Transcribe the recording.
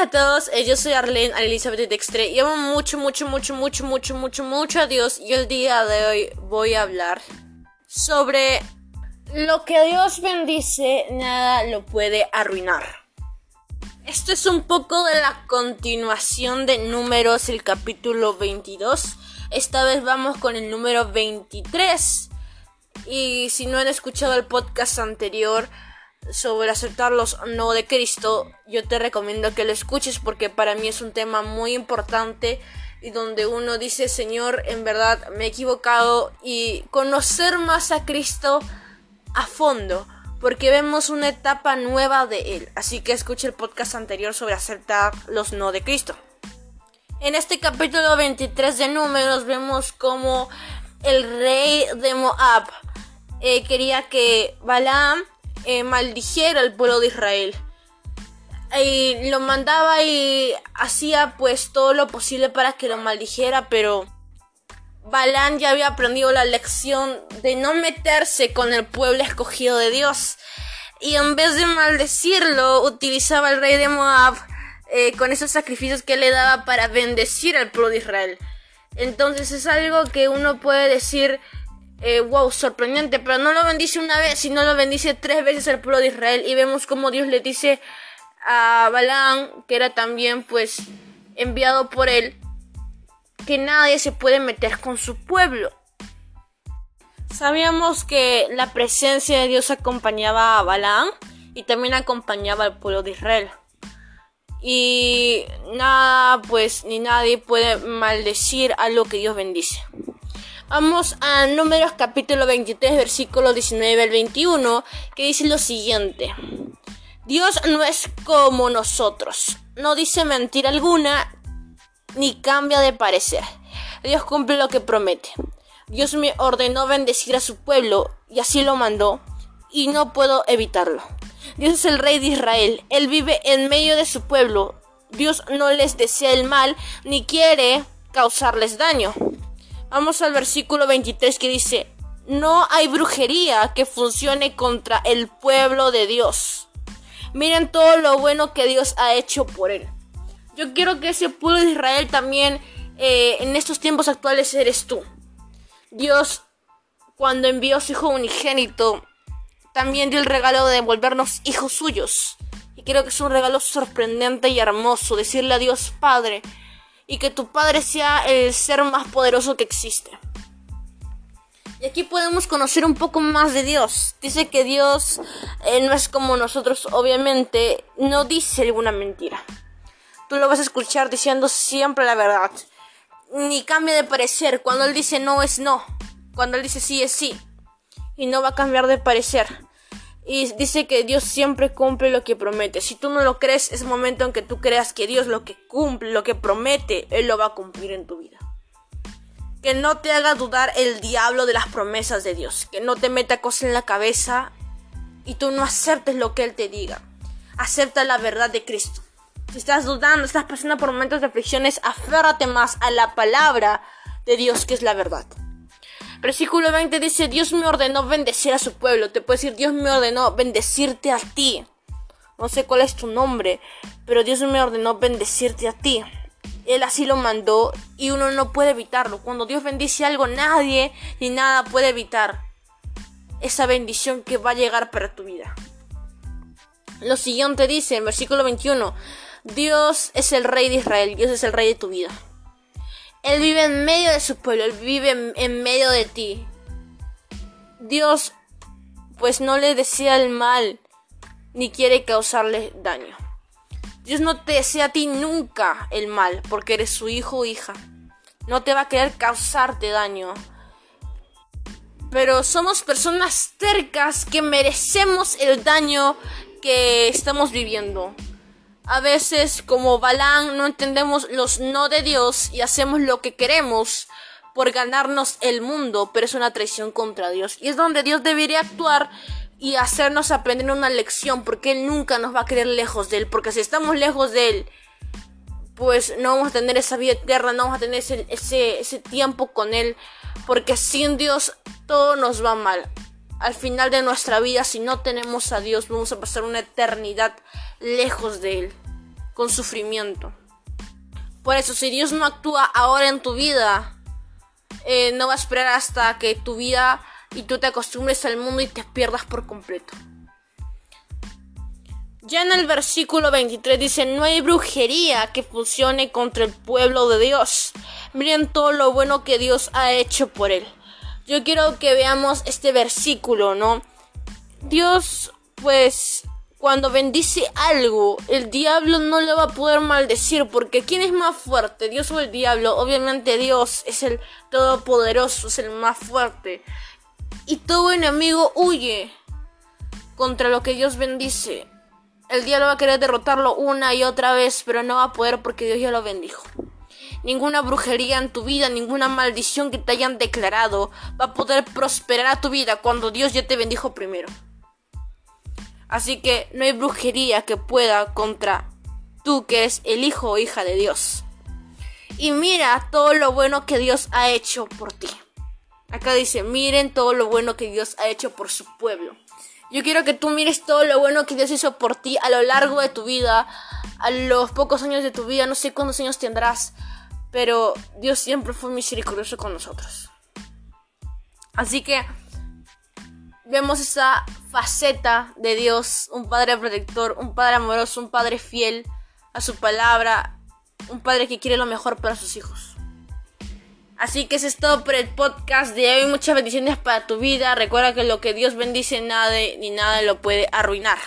a todos, eh, yo soy Arlene Elizabeth Dextre y amo mucho, mucho, mucho, mucho, mucho, mucho, mucho a Dios y el día de hoy voy a hablar sobre lo que Dios bendice, nada lo puede arruinar. Esto es un poco de la continuación de números, el capítulo 22. Esta vez vamos con el número 23. Y si no han escuchado el podcast anterior, sobre aceptar los no de Cristo, yo te recomiendo que lo escuches porque para mí es un tema muy importante y donde uno dice, Señor, en verdad me he equivocado y conocer más a Cristo a fondo, porque vemos una etapa nueva de Él. Así que escuche el podcast anterior sobre aceptar los no de Cristo. En este capítulo 23 de números vemos como el rey de Moab eh, quería que Balaam eh, maldijera al pueblo de Israel. Y lo mandaba y hacía pues todo lo posible para que lo maldijera, pero Balán ya había aprendido la lección de no meterse con el pueblo escogido de Dios. Y en vez de maldecirlo, utilizaba el rey de Moab eh, con esos sacrificios que le daba para bendecir al pueblo de Israel. Entonces es algo que uno puede decir eh, wow, sorprendente, pero no lo bendice una vez, sino lo bendice tres veces al pueblo de Israel y vemos como Dios le dice a Balaam, que era también pues enviado por él, que nadie se puede meter con su pueblo. Sabíamos que la presencia de Dios acompañaba a Balaam y también acompañaba al pueblo de Israel. Y nada, pues, ni nadie puede maldecir a lo que Dios bendice. Vamos a Números capítulo 23, versículo 19 al 21, que dice lo siguiente. Dios no es como nosotros, no dice mentira alguna, ni cambia de parecer. Dios cumple lo que promete. Dios me ordenó bendecir a su pueblo, y así lo mandó, y no puedo evitarlo. Dios es el rey de Israel, Él vive en medio de su pueblo. Dios no les desea el mal, ni quiere causarles daño. Vamos al versículo 23 que dice, no hay brujería que funcione contra el pueblo de Dios. Miren todo lo bueno que Dios ha hecho por él. Yo quiero que ese pueblo de Israel también eh, en estos tiempos actuales eres tú. Dios, cuando envió a su Hijo unigénito, también dio el regalo de devolvernos hijos suyos. Y creo que es un regalo sorprendente y hermoso decirle a Dios Padre, y que tu Padre sea el ser más poderoso que existe. Y aquí podemos conocer un poco más de Dios. Dice que Dios eh, no es como nosotros, obviamente, no dice alguna mentira. Tú lo vas a escuchar diciendo siempre la verdad. Ni cambia de parecer. Cuando Él dice no es no. Cuando Él dice sí es sí. Y no va a cambiar de parecer. Y dice que Dios siempre cumple lo que promete. Si tú no lo crees, es momento en que tú creas que Dios lo que cumple, lo que promete, Él lo va a cumplir en tu vida. Que no te haga dudar el diablo de las promesas de Dios. Que no te meta cosas en la cabeza y tú no aceptes lo que Él te diga. Acepta la verdad de Cristo. Si estás dudando, estás pasando por momentos de aflicciones, aférrate más a la palabra de Dios que es la verdad. Versículo 20 dice, Dios me ordenó bendecir a su pueblo. Te puede decir, Dios me ordenó bendecirte a ti. No sé cuál es tu nombre, pero Dios me ordenó bendecirte a ti. Él así lo mandó y uno no puede evitarlo. Cuando Dios bendice algo, nadie ni nada puede evitar esa bendición que va a llegar para tu vida. Lo siguiente dice en versículo 21, Dios es el rey de Israel, Dios es el rey de tu vida. Él vive en medio de su pueblo, Él vive en, medio de ti. Dios pues no le desea el mal ni quiere causarle daño. Dios no te desea a ti nunca el mal porque eres su hijo o hija. No te va a querer causarte daño. Pero somos personas tercas que merecemos el daño que estamos viviendo. A veces, como Balán, no entendemos los no de Dios y hacemos lo que queremos por ganarnos el mundo, pero es una traición contra Dios. Y es donde Dios debería actuar y hacernos aprender una lección, porque Él nunca nos va a querer lejos de Él, porque si estamos lejos de Él, pues no vamos a tener esa vida eterna, no vamos a tener ese, ese, ese tiempo con Él, porque sin Dios todo nos va mal. Al final de nuestra vida, si no tenemos a Dios, vamos a pasar una eternidad lejos de Él. con sufrimiento. Por eso, si Dios no actúa ahora en tu vida, eh, no va a esperar hasta que tu vida y tú te acostumbres al mundo y te pierdas por completo. Ya en el versículo 23 dice, no hay brujería que funcione contra el pueblo de Dios. Miren todo lo bueno que Dios ha hecho por él. Yo quiero que veamos este versículo, ¿no? Dios, pues, cuando bendice algo, el diablo no le va a poder maldecir, porque ¿quién es más fuerte? Dios o el diablo. Obviamente Dios es el todopoderoso, es el más fuerte. Y todo enemigo huye contra lo que Dios bendice. El diablo va a querer derrotarlo una y otra vez, pero no va a poder porque Dios ya lo bendijo. Ninguna brujería en tu vida, ninguna maldición que te hayan declarado va a poder prosperar a tu vida cuando Dios ya te bendijo primero. Así que no hay brujería que pueda contra tú que eres el hijo o hija de Dios. Y mira todo lo bueno que Dios ha hecho por ti. Acá dice, miren todo lo bueno que Dios ha hecho por su pueblo. Yo quiero que tú mires todo lo bueno que Dios hizo por ti a lo largo de tu vida, a los pocos años de tu vida, no sé cuántos años tendrás, pero Dios siempre fue misericordioso con nosotros. Así que vemos esa faceta de Dios, un padre protector, un padre amoroso, un padre fiel a su palabra, un padre que quiere lo mejor para sus hijos. Así que eso es todo por el podcast de hoy. Muchas bendiciones para tu vida. Recuerda que lo que Dios bendice nada ni nada lo puede arruinar.